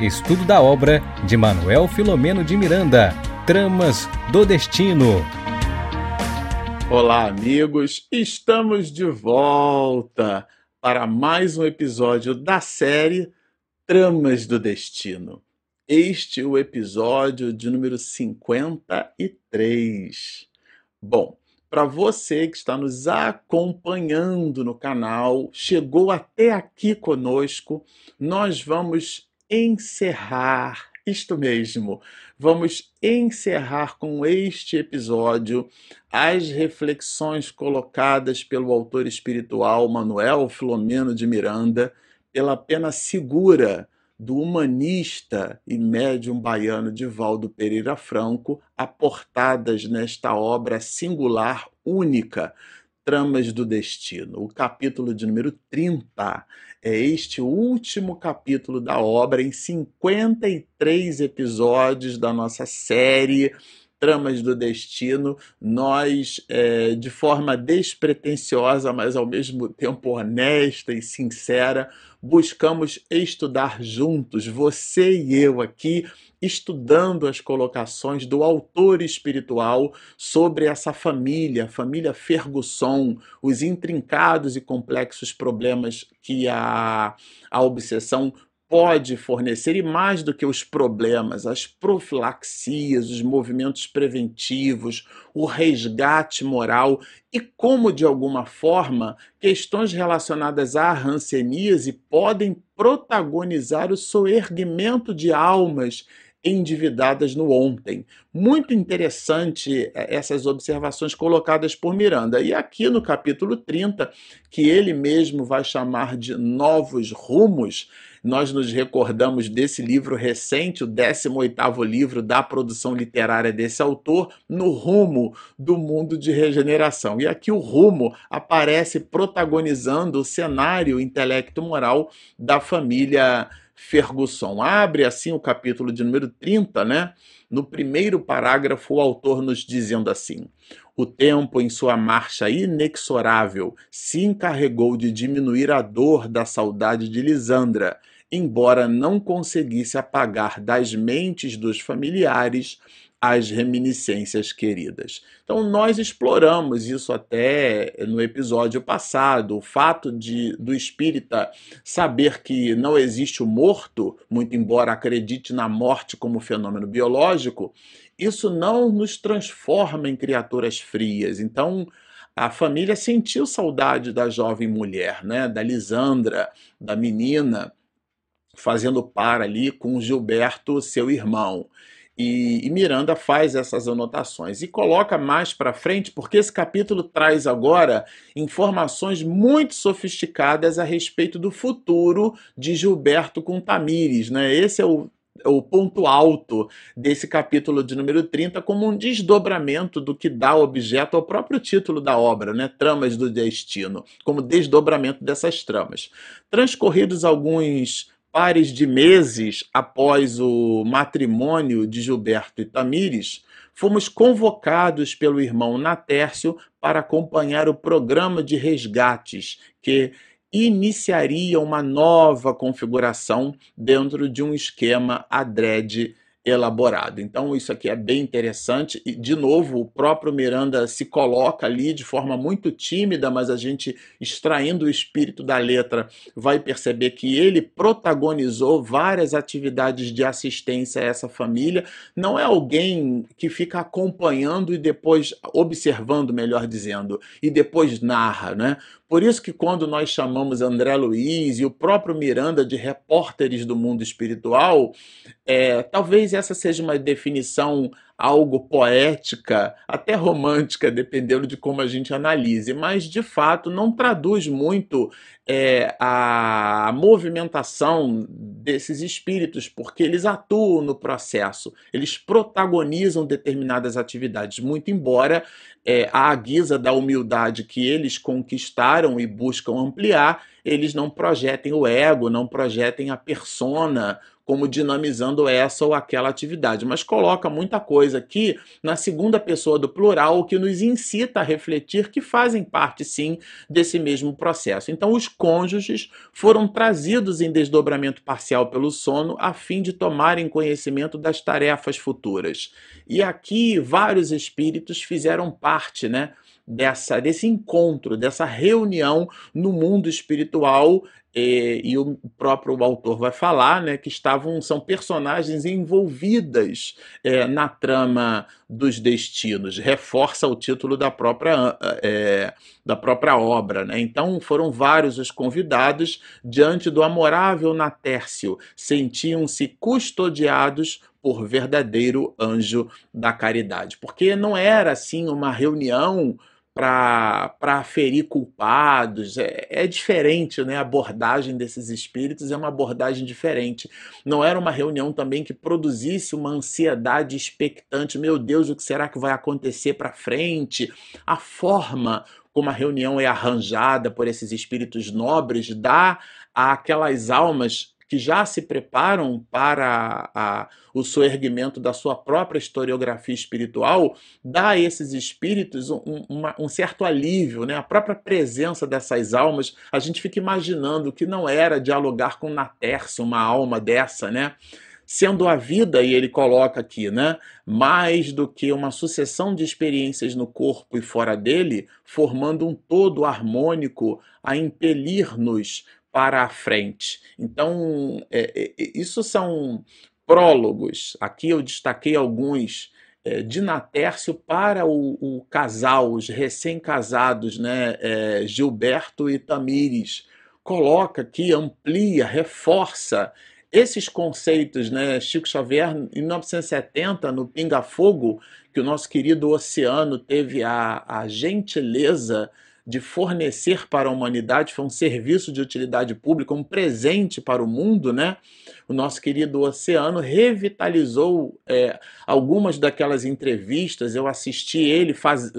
Estudo da obra de Manuel Filomeno de Miranda, Tramas do Destino. Olá, amigos! Estamos de volta para mais um episódio da série Tramas do Destino. Este é o episódio de número 53. Bom, para você que está nos acompanhando no canal, chegou até aqui conosco, nós vamos encerrar isto mesmo. Vamos encerrar com este episódio as reflexões colocadas pelo autor espiritual Manuel Filomeno de Miranda pela pena segura do humanista e médium baiano Divaldo Pereira Franco, aportadas nesta obra singular, única, Tramas do Destino. O capítulo de número 30 é este último capítulo da obra em 53 episódios da nossa série Tramas do Destino. Nós, é, de forma despretensiosa, mas ao mesmo tempo honesta e sincera, buscamos estudar juntos, você e eu aqui, estudando as colocações do autor espiritual sobre essa família, família Ferguson, os intrincados e complexos problemas que a, a obsessão pode fornecer, e mais do que os problemas, as profilaxias, os movimentos preventivos, o resgate moral e como, de alguma forma, questões relacionadas à ranceníase podem protagonizar o soerguimento de almas endividadas no ontem. Muito interessante eh, essas observações colocadas por Miranda. E aqui no capítulo 30, que ele mesmo vai chamar de Novos Rumos, nós nos recordamos desse livro recente, o 18º livro da produção literária desse autor, No Rumo do Mundo de Regeneração. E aqui o Rumo aparece protagonizando o cenário intelecto-moral da família Ferguson. Abre assim o capítulo de número 30, né? No primeiro parágrafo, o autor nos dizendo assim: O tempo, em sua marcha inexorável, se encarregou de diminuir a dor da saudade de Lisandra, embora não conseguisse apagar das mentes dos familiares as reminiscências queridas. Então nós exploramos isso até no episódio passado, o fato de do espírita saber que não existe o morto, muito embora acredite na morte como fenômeno biológico, isso não nos transforma em criaturas frias. Então a família sentiu saudade da jovem mulher, né, da Lisandra, da menina, fazendo par ali com Gilberto, seu irmão. E, e, Miranda faz essas anotações e coloca mais para frente, porque esse capítulo traz agora informações muito sofisticadas a respeito do futuro de Gilberto com Tamires. Né? Esse é o, é o ponto alto desse capítulo de número 30, como um desdobramento do que dá objeto ao próprio título da obra, né? Tramas do Destino, como desdobramento dessas tramas. Transcorridos alguns pares de meses após o matrimônio de Gilberto e Tamires, fomos convocados pelo irmão Natércio para acompanhar o programa de resgates que iniciaria uma nova configuração dentro de um esquema adrede elaborado. Então, isso aqui é bem interessante. E, de novo, o próprio Miranda se coloca ali de forma muito tímida, mas a gente, extraindo o espírito da letra, vai perceber que ele protagonizou várias atividades de assistência a essa família. Não é alguém que fica acompanhando e depois observando, melhor dizendo, e depois narra, né? Por isso que quando nós chamamos André Luiz e o próprio Miranda de repórteres do mundo espiritual, é, talvez essa seja uma definição algo poética, até romântica, dependendo de como a gente analise, mas de fato não traduz muito é, a movimentação desses espíritos, porque eles atuam no processo, eles protagonizam determinadas atividades, muito embora é, à guisa da humildade que eles conquistaram e buscam ampliar, eles não projetem o ego, não projetem a persona como dinamizando essa ou aquela atividade, mas coloca muita coisa aqui na segunda pessoa do plural, o que nos incita a refletir que fazem parte sim desse mesmo processo. Então, os cônjuges foram trazidos em desdobramento parcial pelo sono a fim de tomarem conhecimento das tarefas futuras. E aqui vários espíritos fizeram parte, né? Dessa desse encontro, dessa reunião no mundo espiritual e, e, o próprio autor vai falar né, que estavam são personagens envolvidas é, na trama dos destinos. Reforça o título da própria é, da própria obra né? então foram vários os convidados. Diante do amorável Natércio sentiam-se custodiados por verdadeiro anjo da caridade. Porque não era assim uma reunião para ferir culpados. É, é, diferente, né? A abordagem desses espíritos é uma abordagem diferente. Não era uma reunião também que produzisse uma ansiedade expectante. Meu Deus, o que será que vai acontecer para frente? A forma como a reunião é arranjada por esses espíritos nobres dá àquelas almas que já se preparam para a, o soerguimento da sua própria historiografia espiritual, dá a esses espíritos um, uma, um certo alívio, né? a própria presença dessas almas. A gente fica imaginando que não era dialogar com Natércio, uma alma dessa, né? sendo a vida, e ele coloca aqui, né, mais do que uma sucessão de experiências no corpo e fora dele, formando um todo harmônico a impelir-nos para a frente. Então, é, é, isso são prólogos. Aqui eu destaquei alguns é, de Natércio para o, o casal, os recém-casados, né, é, Gilberto e Tamires. Coloca aqui, amplia, reforça esses conceitos, né? Chico Xavier, em 1970, no Pinga Fogo, que o nosso querido Oceano teve a, a gentileza de fornecer para a humanidade, foi um serviço de utilidade pública, um presente para o mundo, né? O nosso querido Oceano revitalizou é, algumas daquelas entrevistas. Eu assisti ele faz,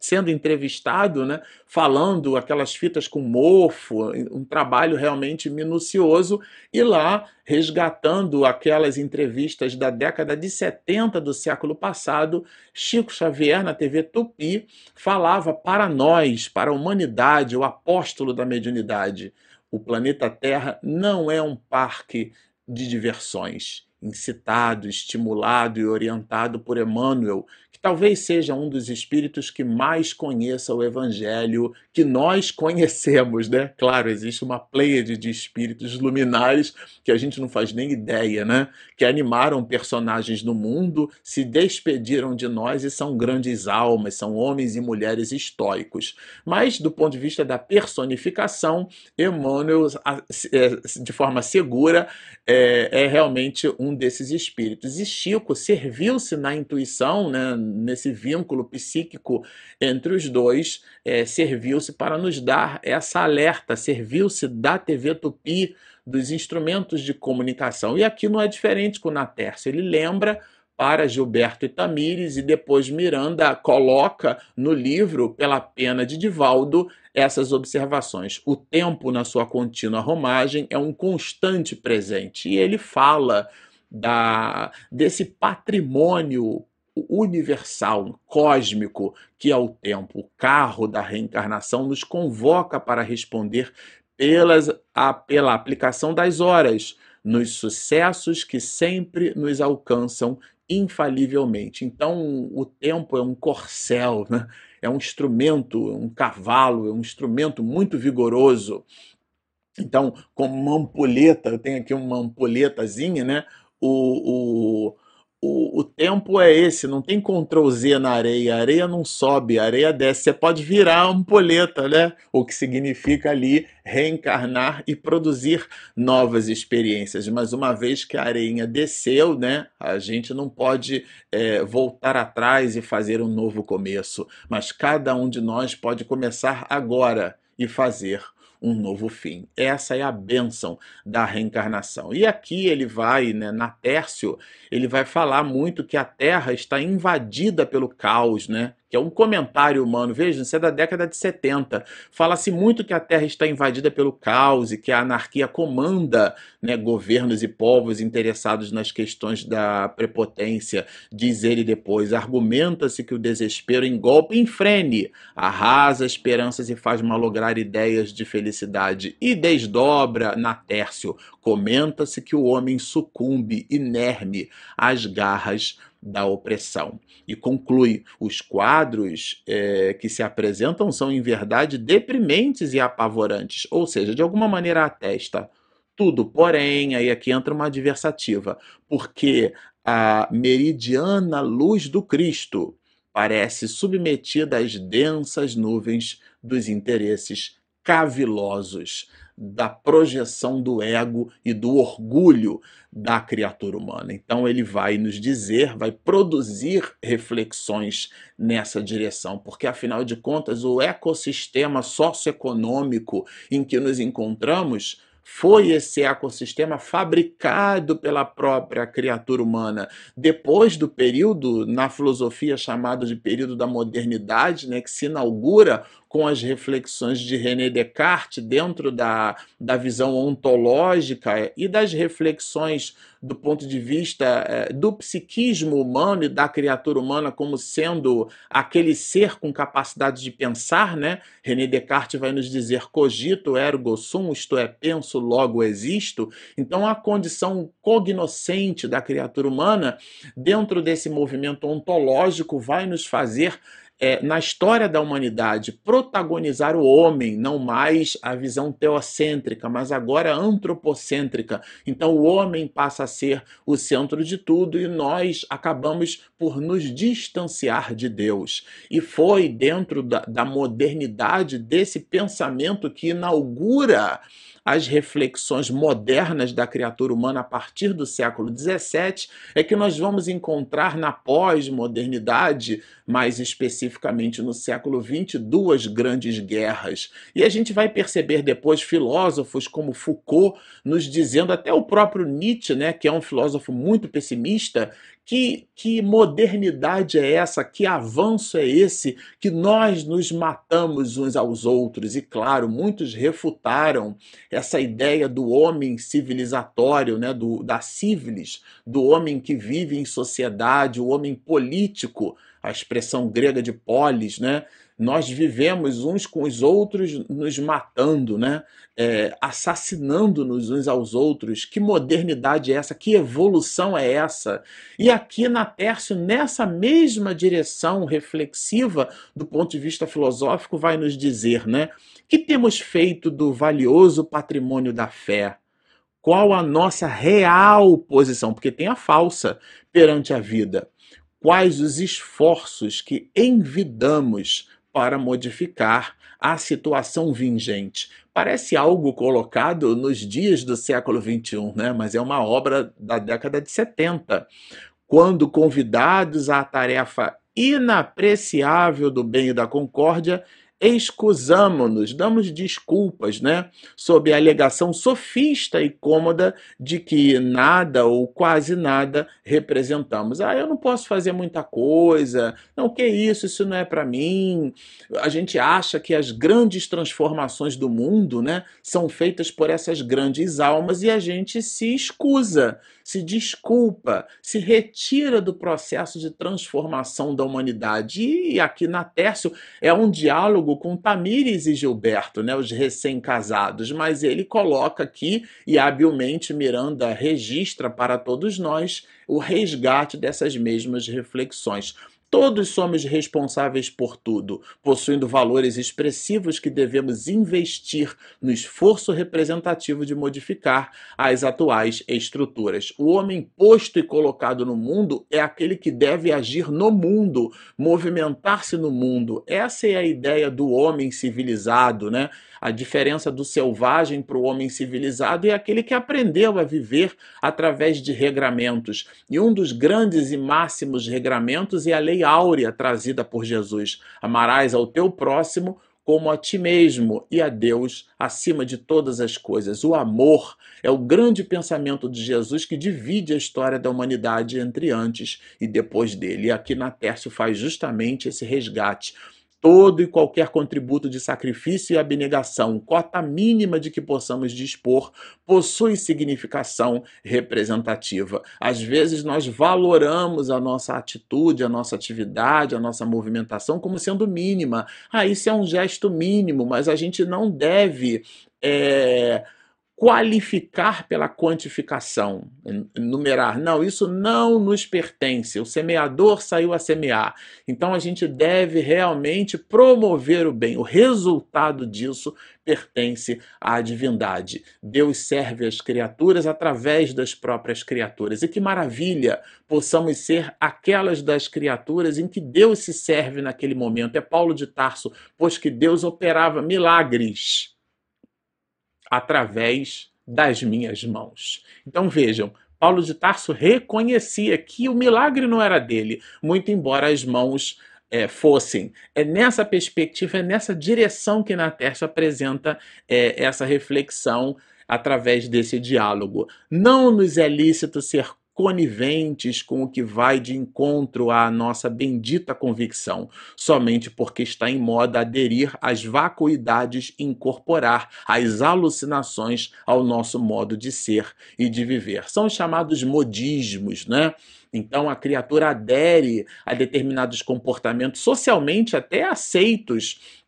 sendo entrevistado, né? Falando aquelas fitas com mofo, um trabalho realmente minucioso, e lá resgatando aquelas entrevistas da década de 70 do século passado, Chico Xavier, na TV Tupi, falava para nós, para a humanidade, o apóstolo da mediunidade. O planeta Terra não é um parque de diversões incitado, estimulado e orientado por Emmanuel, talvez seja um dos espíritos que mais conheça o evangelho que nós conhecemos, né? Claro, existe uma pleiade de espíritos luminares que a gente não faz nem ideia, né? Que animaram personagens no mundo, se despediram de nós e são grandes almas, são homens e mulheres estoicos. Mas do ponto de vista da personificação, Emmanuel, é, de forma segura, é, é realmente um desses espíritos. E Chico serviu-se na intuição, né, nesse vínculo psíquico entre os dois, é, serviu-se para nos dar essa alerta, serviu-se da TV Tupi, dos instrumentos de comunicação. E aqui não é diferente com o Natércio, ele lembra para Gilberto e Tamires, e depois Miranda coloca no livro, pela pena de Divaldo, essas observações. O tempo, na sua contínua romagem, é um constante presente, e ele fala da, desse patrimônio universal, cósmico, que é o tempo. O carro da reencarnação nos convoca para responder pelas, a, pela aplicação das horas, nos sucessos que sempre nos alcançam infalivelmente. Então, o tempo é um corcel, né? é um instrumento, um cavalo, é um instrumento muito vigoroso. Então, como uma ampulheta, eu tenho aqui uma ampulhetazinha, né? O, o, o, o tempo é esse, não tem Ctrl Z na areia, a areia não sobe, a areia desce. Você pode virar a ampulheta, né? O que significa ali reencarnar e produzir novas experiências. Mas uma vez que a areinha desceu, né? A gente não pode é, voltar atrás e fazer um novo começo. Mas cada um de nós pode começar agora e fazer um novo fim. Essa é a bênção da reencarnação. E aqui ele vai, né, na Tércio, ele vai falar muito que a Terra está invadida pelo caos, né? Que é um comentário humano, veja, isso é da década de 70. Fala-se muito que a Terra está invadida pelo caos e que a anarquia comanda né, governos e povos interessados nas questões da prepotência, diz ele depois. Argumenta-se que o desespero engolpe enfrene, arrasa esperanças e faz malograr ideias de felicidade e desdobra na Tércio. Comenta-se que o homem sucumbe inerme às garras da opressão. E conclui: os quadros é, que se apresentam são, em verdade, deprimentes e apavorantes, ou seja, de alguma maneira atesta tudo. Porém, aí aqui entra uma adversativa, porque a meridiana luz do Cristo parece submetida às densas nuvens dos interesses cavilosos da projeção do ego e do orgulho da criatura humana. Então ele vai nos dizer, vai produzir reflexões nessa direção, porque afinal de contas o ecossistema socioeconômico em que nos encontramos foi esse ecossistema fabricado pela própria criatura humana depois do período na filosofia chamado de período da modernidade, né, que se inaugura com as reflexões de René Descartes dentro da, da visão ontológica e das reflexões do ponto de vista é, do psiquismo humano e da criatura humana como sendo aquele ser com capacidade de pensar, né? René Descartes vai nos dizer cogito ergo sum, isto é, penso, logo existo. Então a condição cognoscente da criatura humana dentro desse movimento ontológico vai nos fazer é, na história da humanidade, protagonizar o homem, não mais a visão teocêntrica, mas agora antropocêntrica. Então o homem passa a ser o centro de tudo e nós acabamos por nos distanciar de Deus. E foi dentro da, da modernidade desse pensamento que inaugura as reflexões modernas da criatura humana a partir do século XVII, é que nós vamos encontrar na pós-modernidade, mais especificamente no século XX, duas grandes guerras. E a gente vai perceber depois filósofos como Foucault nos dizendo, até o próprio Nietzsche, né, que é um filósofo muito pessimista, que, que modernidade é essa? Que avanço é esse? Que nós nos matamos uns aos outros. E claro, muitos refutaram essa ideia do homem civilizatório, né? do, da civilis, do homem que vive em sociedade, o homem político, a expressão grega de polis, né? Nós vivemos uns com os outros nos matando, né? É, assassinando-nos uns aos outros. Que modernidade é essa? Que evolução é essa? E aqui na Tércio, nessa mesma direção reflexiva, do ponto de vista filosófico, vai nos dizer, né? Que temos feito do valioso patrimônio da fé? Qual a nossa real posição? Porque tem a falsa perante a vida. Quais os esforços que envidamos para modificar a situação vingente. Parece algo colocado nos dias do século XXI, né? mas é uma obra da década de 70. Quando convidados à tarefa inapreciável do bem e da concórdia, excusamo-nos, damos desculpas, né, sob a alegação sofista e cômoda de que nada ou quase nada representamos. Ah, eu não posso fazer muita coisa. Não, que isso, isso não é para mim. A gente acha que as grandes transformações do mundo, né, são feitas por essas grandes almas e a gente se escusa, se desculpa, se retira do processo de transformação da humanidade. E aqui na Tércio é um diálogo diálogo com Tamires e Gilberto, né, os recém-casados, mas ele coloca aqui e habilmente Miranda registra para todos nós o resgate dessas mesmas reflexões. Todos somos responsáveis por tudo, possuindo valores expressivos que devemos investir no esforço representativo de modificar as atuais estruturas. O homem posto e colocado no mundo é aquele que deve agir no mundo, movimentar-se no mundo. Essa é a ideia do homem civilizado, né? A diferença do selvagem para o homem civilizado é aquele que aprendeu a viver através de regramentos. E um dos grandes e máximos regramentos é a lei áurea trazida por Jesus: amarás ao teu próximo como a ti mesmo e a Deus acima de todas as coisas. O amor é o grande pensamento de Jesus que divide a história da humanidade entre antes e depois dele. E aqui na Tércio faz justamente esse resgate todo e qualquer contributo de sacrifício e abnegação, cota mínima de que possamos dispor, possui significação representativa. Às vezes nós valoramos a nossa atitude, a nossa atividade, a nossa movimentação como sendo mínima. Ah, isso é um gesto mínimo, mas a gente não deve. É qualificar pela quantificação, numerar. Não, isso não nos pertence. O semeador saiu a semear. Então a gente deve realmente promover o bem. O resultado disso pertence à divindade. Deus serve as criaturas através das próprias criaturas. E que maravilha possamos ser aquelas das criaturas em que Deus se serve naquele momento. É Paulo de Tarso, pois que Deus operava milagres através das minhas mãos. Então vejam, Paulo de Tarso reconhecia que o milagre não era dele, muito embora as mãos é, fossem. É nessa perspectiva, é nessa direção que Natércio apresenta é, essa reflexão através desse diálogo. Não nos é lícito ser coniventes com o que vai de encontro à nossa bendita convicção, somente porque está em moda aderir às vacuidades e incorporar as alucinações ao nosso modo de ser e de viver. São chamados modismos, né? Então a criatura adere a determinados comportamentos socialmente até aceitos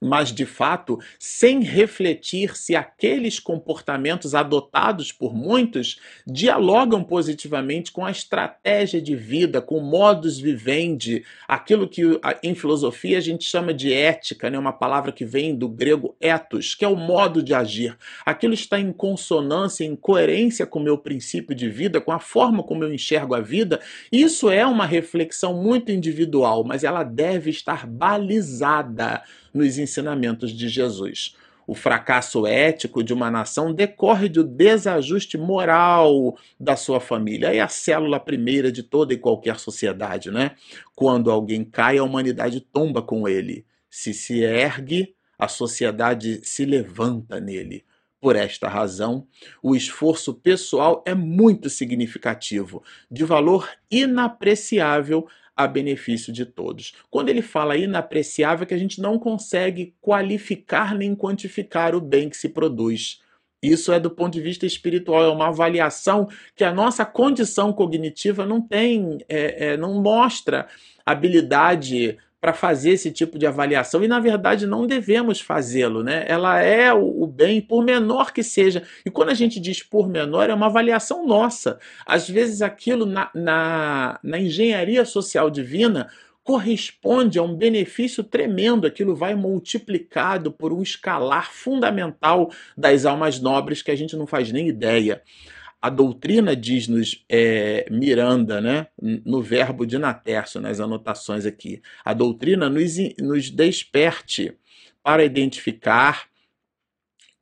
mas de fato sem refletir se aqueles comportamentos adotados por muitos dialogam positivamente com a estratégia de vida, com o modus vivendi, aquilo que em filosofia a gente chama de ética, né? uma palavra que vem do grego ethos, que é o modo de agir. Aquilo está em consonância, em coerência com o meu princípio de vida, com a forma como eu enxergo a vida. Isso é uma reflexão muito individual, mas ela deve estar balizada nos ensinamentos de Jesus. O fracasso ético de uma nação decorre do desajuste moral da sua família. É a célula primeira de toda e qualquer sociedade, né? Quando alguém cai, a humanidade tomba com ele. Se se ergue, a sociedade se levanta nele. Por esta razão, o esforço pessoal é muito significativo, de valor inapreciável a benefício de todos. Quando ele fala inapreciável, é que a gente não consegue qualificar nem quantificar o bem que se produz. Isso é do ponto de vista espiritual, é uma avaliação que a nossa condição cognitiva não tem, é, é, não mostra habilidade para fazer esse tipo de avaliação e na verdade não devemos fazê-lo, né? Ela é o, bem, por menor que seja. E quando a gente diz por menor, é uma avaliação nossa. Às vezes aquilo na, na, na engenharia social divina corresponde a um benefício tremendo, aquilo vai multiplicado por um escalar fundamental das almas nobres que a gente não faz nem ideia a doutrina diz-nos é, Miranda, né, no verbo de Natércio, nas anotações aqui, a doutrina nos, nos desperte para identificar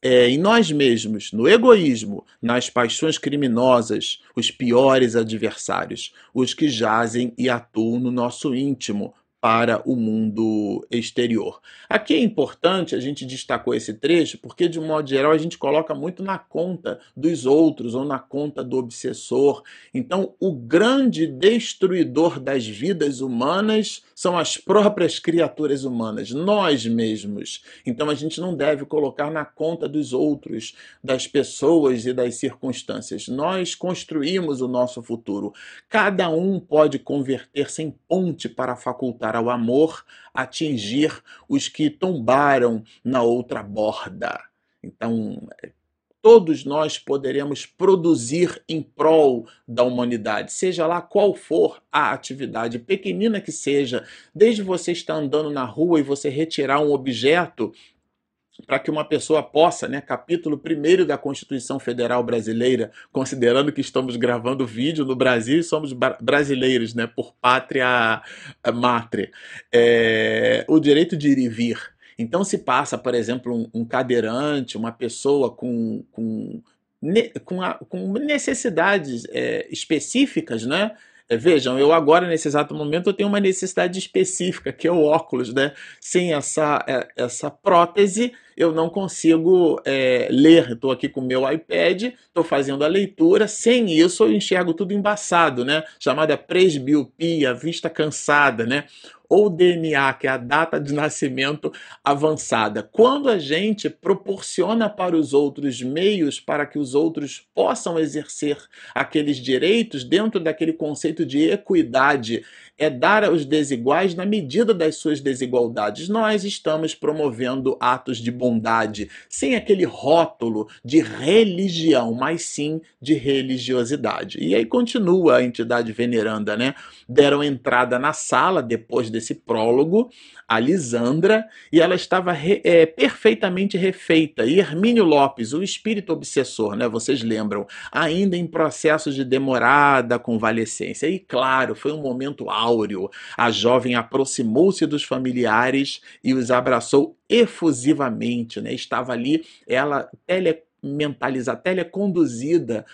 é, em nós mesmos, no egoísmo, nas paixões criminosas, os piores adversários, os que jazem e atuam no nosso íntimo, para o mundo exterior. Aqui é importante, a gente destacou esse trecho, porque de modo geral a gente coloca muito na conta dos outros ou na conta do obsessor. Então, o grande destruidor das vidas humanas são as próprias criaturas humanas, nós mesmos. Então, a gente não deve colocar na conta dos outros, das pessoas e das circunstâncias. Nós construímos o nosso futuro. Cada um pode converter-se em ponte para facultar ao amor atingir os que tombaram na outra borda. Então, todos nós poderemos produzir em prol da humanidade, seja lá qual for a atividade, pequenina que seja, desde você estar andando na rua e você retirar um objeto para que uma pessoa possa, né, capítulo 1 da Constituição Federal Brasileira, considerando que estamos gravando vídeo no Brasil e somos brasileiros, né, por pátria eh, mátria, é, o direito de ir e vir. Então, se passa, por exemplo, um, um cadeirante, uma pessoa com, com, com, a, com necessidades é, específicas, né, vejam, eu agora, nesse exato momento, eu tenho uma necessidade específica, que é o óculos, né? Sem essa, essa prótese, eu não consigo é, ler. Estou aqui com o meu iPad, estou fazendo a leitura. Sem isso, eu enxergo tudo embaçado, né? Chamada presbiopia, vista cansada, né? ou DNA, que é a data de nascimento avançada. Quando a gente proporciona para os outros meios para que os outros possam exercer aqueles direitos dentro daquele conceito de equidade, é dar aos desiguais na medida das suas desigualdades. Nós estamos promovendo atos de bondade, sem aquele rótulo de religião, mas sim de religiosidade. E aí continua a entidade veneranda, né? Deram entrada na sala depois desse prólogo a Lisandra e ela estava re, é, perfeitamente refeita. E Hermínio Lopes, o espírito obsessor, né? Vocês lembram? Ainda em processo de demorada convalescência. E claro, foi um momento áureo. A jovem aproximou-se dos familiares e os abraçou efusivamente, né? Estava ali, ela telementalizada, teleconduzida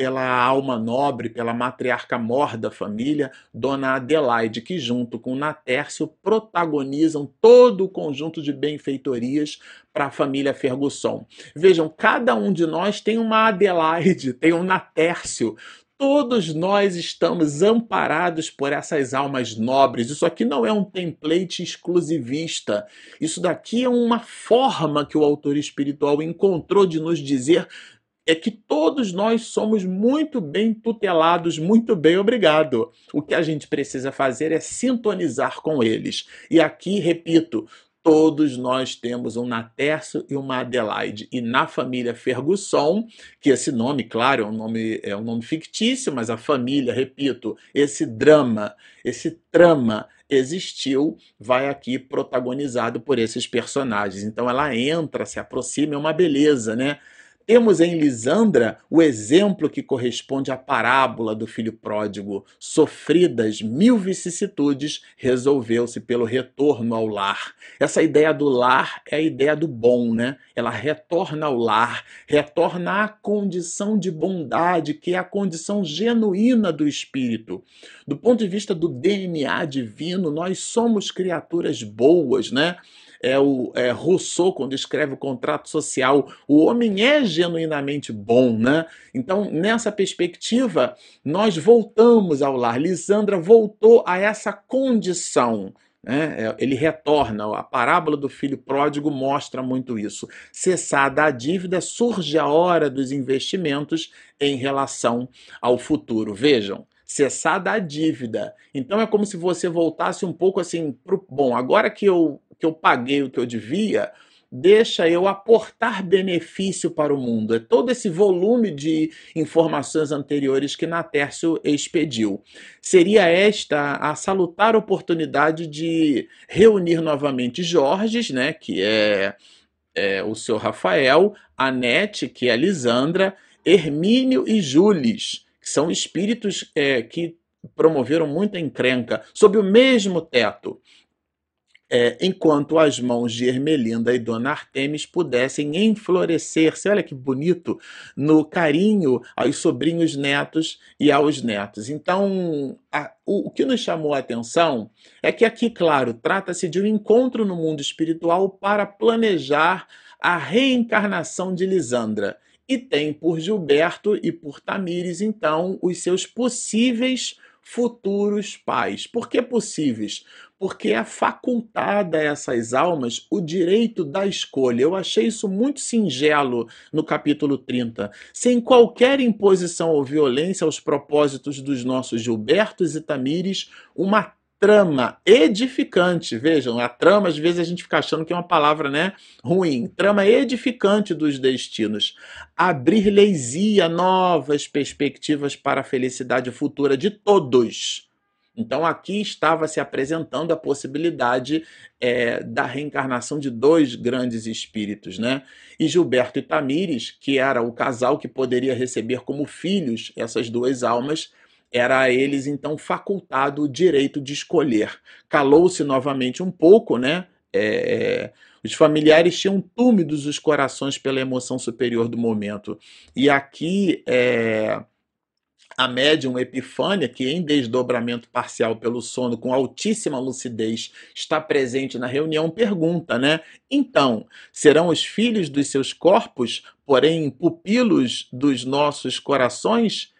pela alma nobre, pela matriarca mor da família, Dona Adelaide, que junto com Natércio protagonizam todo o conjunto de benfeitorias para a família Fergusson. Vejam, cada um de nós tem uma Adelaide, tem um Natércio, Todos nós estamos amparados por essas almas nobres. Isso aqui não é um template exclusivista. Isso daqui é uma forma que o autor espiritual encontrou de nos dizer é que todos nós somos muito bem tutelados, muito bem obrigado. O que a gente precisa fazer é sintonizar com eles. E aqui, repito, todos nós temos um Natércio e uma Adelaide. E na família Ferguson, que esse nome, claro, é um nome, é um nome fictício, mas a família, repito, esse drama, esse trama existiu, vai aqui protagonizado por esses personagens. Então ela entra, se aproxima, é uma beleza, né? Temos em Lisandra o exemplo que corresponde à parábola do filho pródigo. Sofridas mil vicissitudes, resolveu-se pelo retorno ao lar. Essa ideia do lar é a ideia do bom, né? Ela retorna ao lar, retorna à condição de bondade, que é a condição genuína do espírito. Do ponto de vista do DNA divino, nós somos criaturas boas, né? É o é, Rousseau, quando escreve o contrato social, o homem é genuinamente bom, né? Então, nessa perspectiva, nós voltamos ao lar. Lisandra voltou a essa condição. Né? É, ele retorna, a parábola do filho pródigo mostra muito isso. Cessada a dívida, surge a hora dos investimentos em relação ao futuro. Vejam, cessada a dívida. Então é como se você voltasse um pouco assim pro bom, agora que eu que eu paguei o que eu devia, deixa eu aportar benefício para o mundo. É todo esse volume de informações anteriores que Natércio expediu. Seria esta a salutar oportunidade de reunir novamente Jorges, né, que é, é o seu Rafael, Anete, que é Lisandra, Hermínio e Jules, que são espíritos é, que promoveram muita encrenca, sob o mesmo teto é, enquanto as mãos de Ermelinda e Dona Artemis pudessem enflorescer-se, olha que bonito, no carinho aos sobrinhos netos e aos netos. Então, a, o, o que nos chamou a atenção é que aqui, claro, trata-se de um encontro no mundo espiritual para planejar a reencarnação de Lisandra. E tem por Gilberto e por Tamires, então, os seus possíveis futuros pais. Por que possíveis? Porque é facultada a essas almas o direito da escolha. Eu achei isso muito singelo no capítulo 30. Sem qualquer imposição ou violência aos propósitos dos nossos Gilbertos e Tamires, uma trama edificante. Vejam, a trama, às vezes a gente fica achando que é uma palavra né, ruim. Trama edificante dos destinos. Abrir leisia novas perspectivas para a felicidade futura de todos. Então aqui estava se apresentando a possibilidade é, da reencarnação de dois grandes espíritos, né? E Gilberto e Tamires, que era o casal que poderia receber como filhos essas duas almas, era a eles então facultado o direito de escolher. Calou-se novamente um pouco, né? É, os familiares tinham túmidos os corações pela emoção superior do momento. E aqui é, A médium Epifânia, que em desdobramento parcial pelo sono com altíssima lucidez está presente na reunião, pergunta, né? Então, serão os filhos dos seus corpos, porém pupilos dos nossos corações?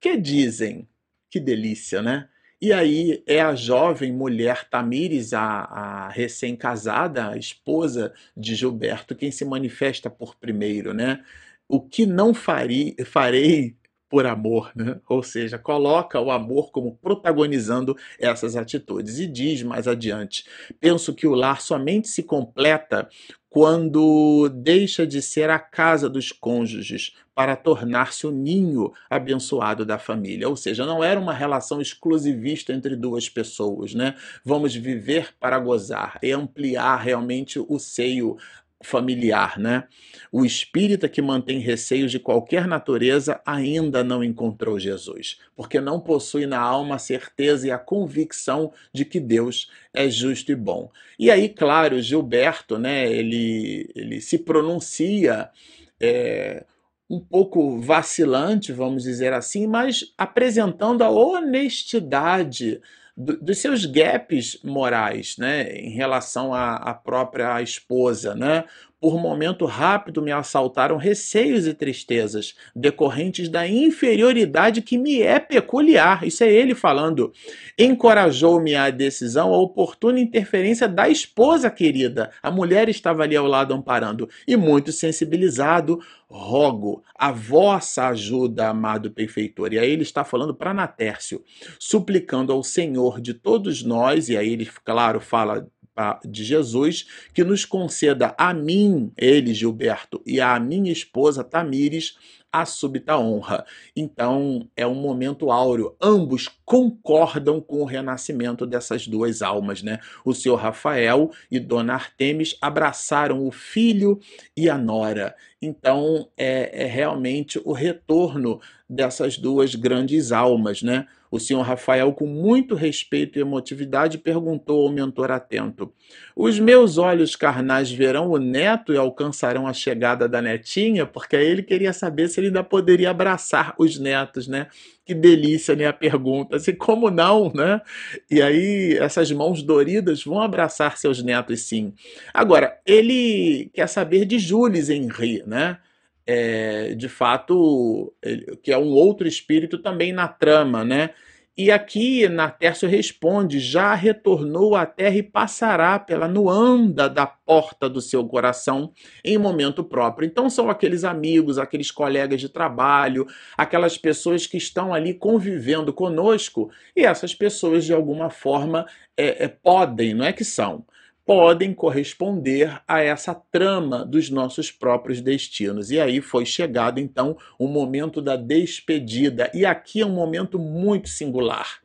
Que dizem? Que delícia, né? E aí é a jovem mulher Tamires, a, a recém-casada, a esposa de Gilberto, quem se manifesta por primeiro, né? O que não farei, farei por amor, né? ou seja, coloca o amor como protagonizando essas atitudes. E diz mais adiante: penso que o lar somente se completa quando deixa de ser a casa dos cônjuges para tornar-se o ninho abençoado da família. Ou seja, não era uma relação exclusivista entre duas pessoas, né? Vamos viver para gozar e ampliar realmente o seio familiar, né? O espírita que mantém receios de qualquer natureza ainda não encontrou Jesus, porque não possui na alma a certeza e a convicção de que Deus é justo e bom. E aí, claro, Gilberto, né? Ele, ele se pronuncia é, um pouco vacilante, vamos dizer assim, mas apresentando a honestidade dos seus gaps morais, né, em relação à, à própria esposa, né? Por momento rápido me assaltaram receios e tristezas decorrentes da inferioridade que me é peculiar. Isso é ele falando. Encorajou-me a decisão a oportuna interferência da esposa querida. A mulher estava ali ao lado amparando. E muito sensibilizado, rogo a vossa ajuda, amado perfeitor. E aí ele está falando para Natércio, suplicando ao Senhor de todos nós, e aí ele, claro, fala de Jesus, que nos conceda a mim, ele, Gilberto, e a minha esposa, Tamires, a súbita honra. Então, é um momento áureo. Ambos concordam com o renascimento dessas duas almas, né? O senhor Rafael e Dona Artemis abraçaram o filho e a nora. Então, é, é realmente o retorno dessas duas grandes almas, né? O senhor Rafael, com muito respeito e emotividade, perguntou ao mentor atento: Os meus olhos carnais verão o neto e alcançarão a chegada da netinha? Porque aí ele queria saber se ele ainda poderia abraçar os netos, né? Que delícia, né? A pergunta. Assim, como não, né? E aí, essas mãos doridas vão abraçar seus netos, sim. Agora, ele quer saber de Jules Henry, né? É, de fato, que é um outro espírito também na trama, né? E aqui Natércio responde: já retornou à terra e passará pela nuanda da porta do seu coração em momento próprio. Então são aqueles amigos, aqueles colegas de trabalho, aquelas pessoas que estão ali convivendo conosco e essas pessoas de alguma forma é, é, podem, não é que são, podem corresponder a essa trama dos nossos próprios destinos. E aí foi chegado então o momento da despedida. E aqui é um momento muito singular.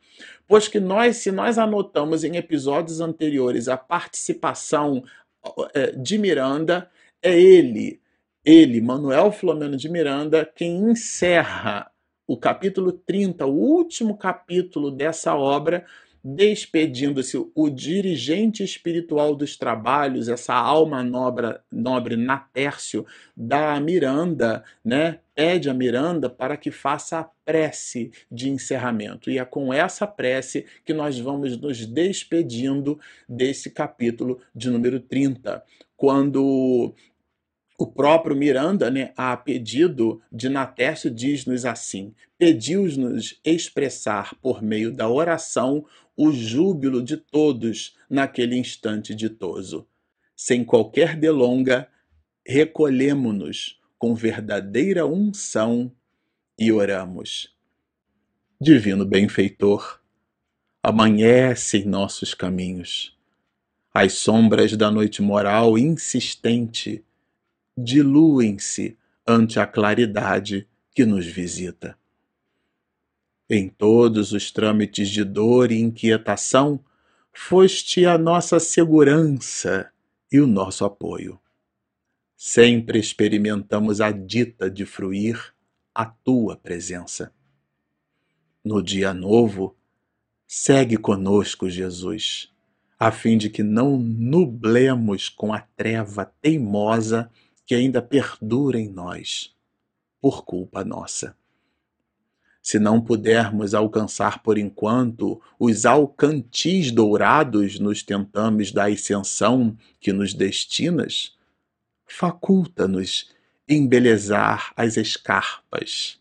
Pois que nós, se nós anotamos em episódios anteriores a participação é, de Miranda, é ele, ele, Manuel Filomeno de Miranda, quem encerra o capítulo 30, o último capítulo dessa obra, despedindo-se o dirigente espiritual dos trabalhos, essa alma nobre, nobre Natércio, da Miranda, né? Pede a Miranda para que faça a prece de encerramento. E é com essa prece que nós vamos nos despedindo desse capítulo de número 30. Quando o próprio Miranda, né, a pedido de Natércio, diz-nos assim: pediu-nos expressar por meio da oração o júbilo de todos naquele instante ditoso. Sem qualquer delonga, recolhemo-nos com verdadeira unção e oramos. Divino benfeitor, amanhece em nossos caminhos. As sombras da noite moral insistente diluem-se ante a claridade que nos visita. Em todos os trâmites de dor e inquietação, foste a nossa segurança e o nosso apoio. Sempre experimentamos a dita de fruir a tua presença. No dia novo, segue conosco, Jesus, a fim de que não nublemos com a treva teimosa que ainda perdura em nós, por culpa nossa Se não pudermos alcançar por enquanto os alcantis dourados nos tentames da ascensão que nos destinas, faculta-nos embelezar as escarpas,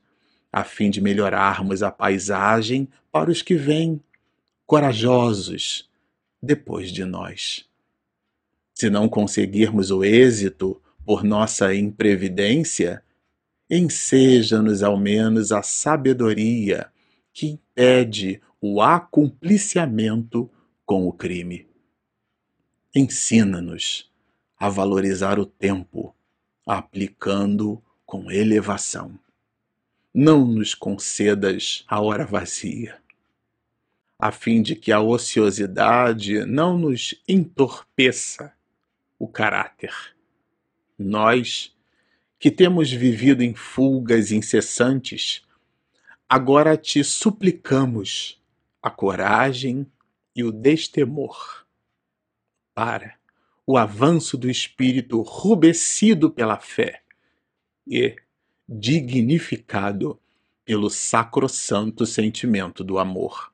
a fim de melhorarmos a paisagem para os que vêm, corajosos, depois de nós. Se não conseguirmos o êxito por nossa imprevidência, enseja-nos ao menos a sabedoria que impede o acumpliciamento com o crime. Ensina-nos a valorizar o tempo, aplicando com elevação. Não nos concedas a hora vazia, a fim de que a ociosidade não nos entorpeça o caráter. Nós, que temos vivido em fugas incessantes, agora te suplicamos a coragem e o destemor para o avanço do espírito rubescido pela fé e dignificado pelo sacrossanto sentimento do amor.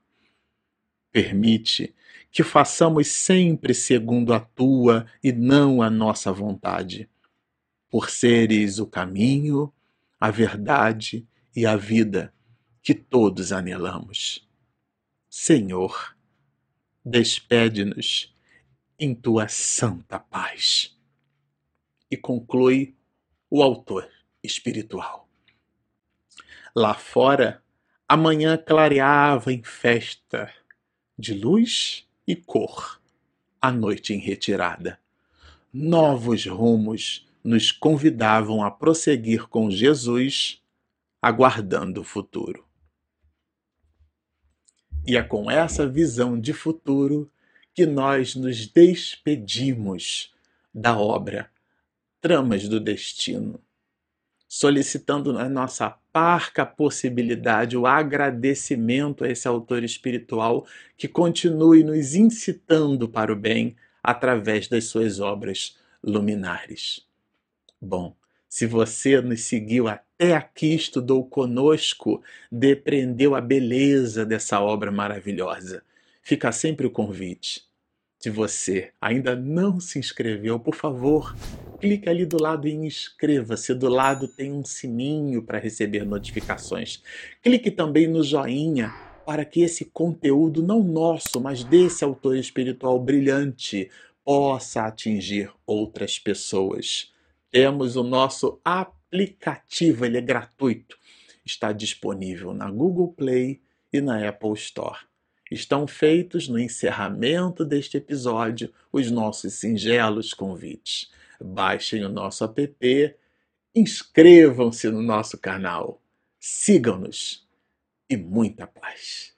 Permite que façamos sempre segundo a tua e não a nossa vontade, por seres o caminho, a verdade e a vida que todos anelamos. Senhor, despede-nos em tua santa paz. E conclui o autor espiritual. Lá fora, a manhã clareava em festa de luz e cor, a noite em retirada. Novos rumos nos convidavam a prosseguir com Jesus, aguardando o futuro. E é com essa visão de futuro que nós nos despedimos da obra Tramas do Destino, solicitando na nossa parca possibilidade o agradecimento a esse autor espiritual que continue nos incitando para o bem através das suas obras luminares. Bom, se você nos seguiu até aqui, estudou conosco, depreendeu a beleza dessa obra maravilhosa fica sempre o convite. Se você ainda não se inscreveu, por favor, clique ali do lado em inscreva-se. Do lado tem um sininho para receber notificações. Clique também no joinha para que esse conteúdo, não nosso, mas desse autor espiritual brilhante, possa atingir outras pessoas. Temos o nosso aplicativo, ele é gratuito. Está disponível na Google Play e na Apple Store estão feitos no encerramento deste episódio os nossos singelos convites. Baixem o nosso app, inscrevam-se no nosso canal, sigam-nos e muita paz.